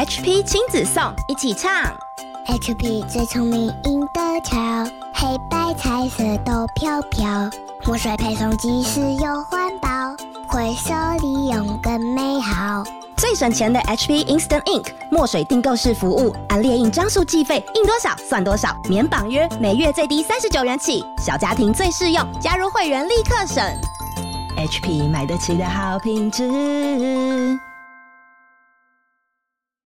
HP 亲子颂，一起唱。HP 最聪明，赢得巧，黑白彩色都飘飘。墨水配送即时又环保，回收利用更美好。最省钱的 HP Instant Ink 墨水订购式服务，按列印张数计费，印多少算多少，免绑约，每月最低三十九元起，小家庭最适用，加入会员立刻省。HP 买得起的好品质。